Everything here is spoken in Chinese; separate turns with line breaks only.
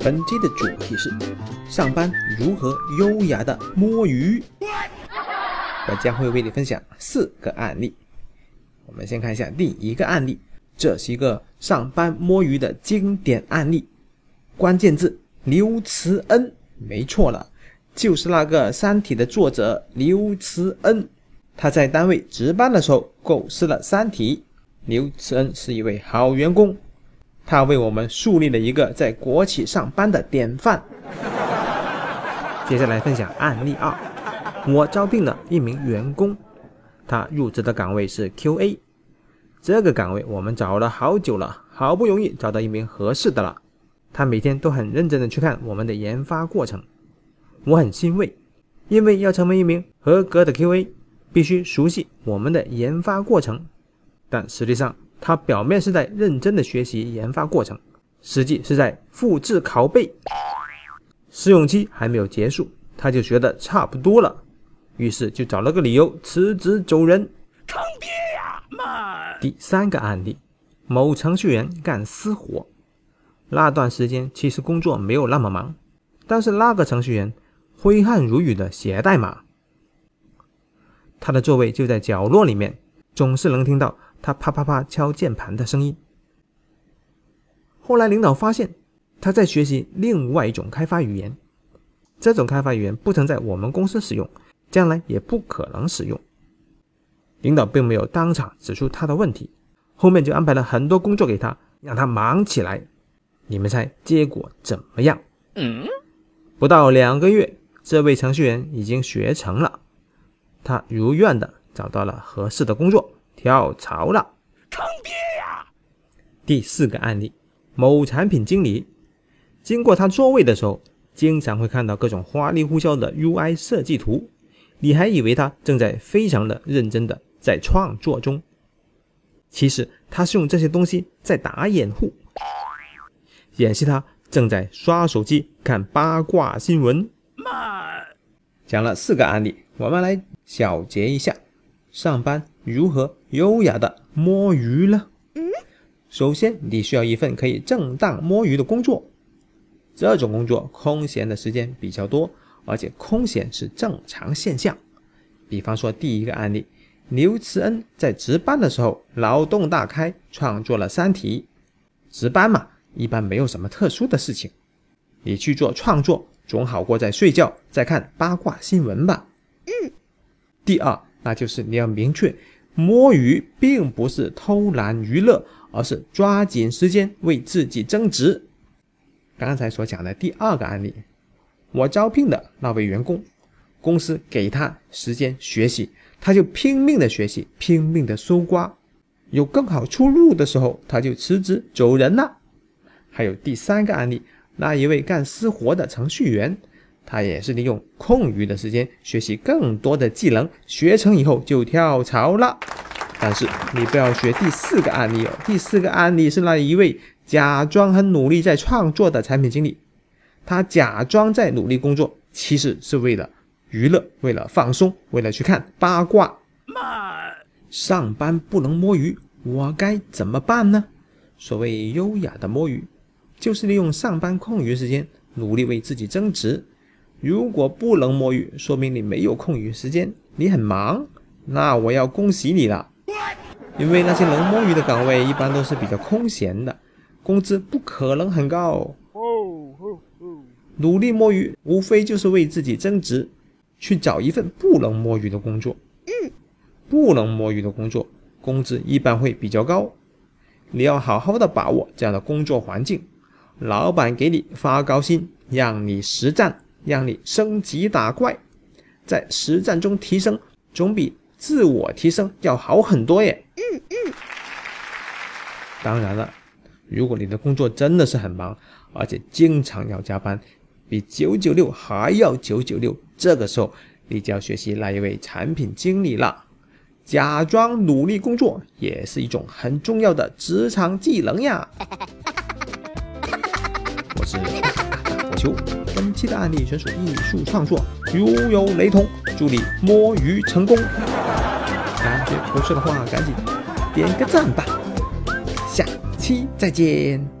本期的主题是上班如何优雅的摸鱼。我将会为你分享四个案例。我们先看一下第一个案例，这是一个上班摸鱼的经典案例。关键字刘慈恩，没错了，就是那个《三体》的作者刘慈恩。他在单位值班的时候构思了《三体》。刘慈恩是一位好员工。他为我们树立了一个在国企上班的典范。接下来分享案例二：我招聘了一名员工，他入职的岗位是 QA。这个岗位我们找了好久了，好不容易找到一名合适的了。他每天都很认真的去看我们的研发过程，我很欣慰，因为要成为一名合格的 QA，必须熟悉我们的研发过程。但实际上，他表面是在认真的学习研发过程，实际是在复制拷贝。试用期还没有结束，他就学的差不多了，于是就找了个理由辞职走人。坑爹呀！妈！第三个案例，某程序员干私活，那段时间其实工作没有那么忙，但是那个程序员挥汗如雨的写代码，他的座位就在角落里面，总是能听到。他啪啪啪敲键盘的声音。后来领导发现他在学习另外一种开发语言，这种开发语言不曾在我们公司使用，将来也不可能使用。领导并没有当场指出他的问题，后面就安排了很多工作给他，让他忙起来。你们猜结果怎么样？嗯，不到两个月，这位程序员已经学成了，他如愿的找到了合适的工作。跳槽了，坑爹呀！第四个案例，某产品经理经过他座位的时候，经常会看到各种花里胡哨的 UI 设计图，你还以为他正在非常的认真的在创作中，其实他是用这些东西在打掩护，演示他正在刷手机看八卦新闻。妈，讲了四个案例，我们来小结一下。上班如何优雅的摸鱼呢？首先，你需要一份可以正当摸鱼的工作。这种工作空闲的时间比较多，而且空闲是正常现象。比方说，第一个案例，刘慈恩在值班的时候脑洞大开，创作了《三体》。值班嘛，一般没有什么特殊的事情，你去做创作总好过在睡觉在看八卦新闻吧。嗯。第二。那就是你要明确，摸鱼并不是偷懒娱乐，而是抓紧时间为自己增值。刚才所讲的第二个案例，我招聘的那位员工，公司给他时间学习，他就拼命的学习，拼命的搜刮，有更好出路的时候，他就辞职走人了。还有第三个案例，那一位干私活的程序员。他也是利用空余的时间学习更多的技能，学成以后就跳槽了。但是你不要学第四个案例哦，第四个案例是那一位假装很努力在创作的产品经理，他假装在努力工作，其实是为了娱乐，为了放松，为了去看八卦。妈，上班不能摸鱼，我该怎么办呢？所谓优雅的摸鱼，就是利用上班空余时间努力为自己增值。如果不能摸鱼，说明你没有空余时间，你很忙，那我要恭喜你了。因为那些能摸鱼的岗位一般都是比较空闲的，工资不可能很高。努力摸鱼，无非就是为自己增值，去找一份不能摸鱼的工作。不能摸鱼的工作，工资一般会比较高。你要好好的把握这样的工作环境，老板给你发高薪，让你实战。让你升级打怪，在实战中提升，总比自我提升要好很多耶。嗯嗯。当然了，如果你的工作真的是很忙，而且经常要加班，比九九六还要九九六，这个时候你就要学习那一位产品经理了。假装努力工作也是一种很重要的职场技能呀。我是球。本期的案例纯属艺术创作，如有雷同，祝你摸鱼成功。感觉不错的话，赶紧点个赞吧。下期再见。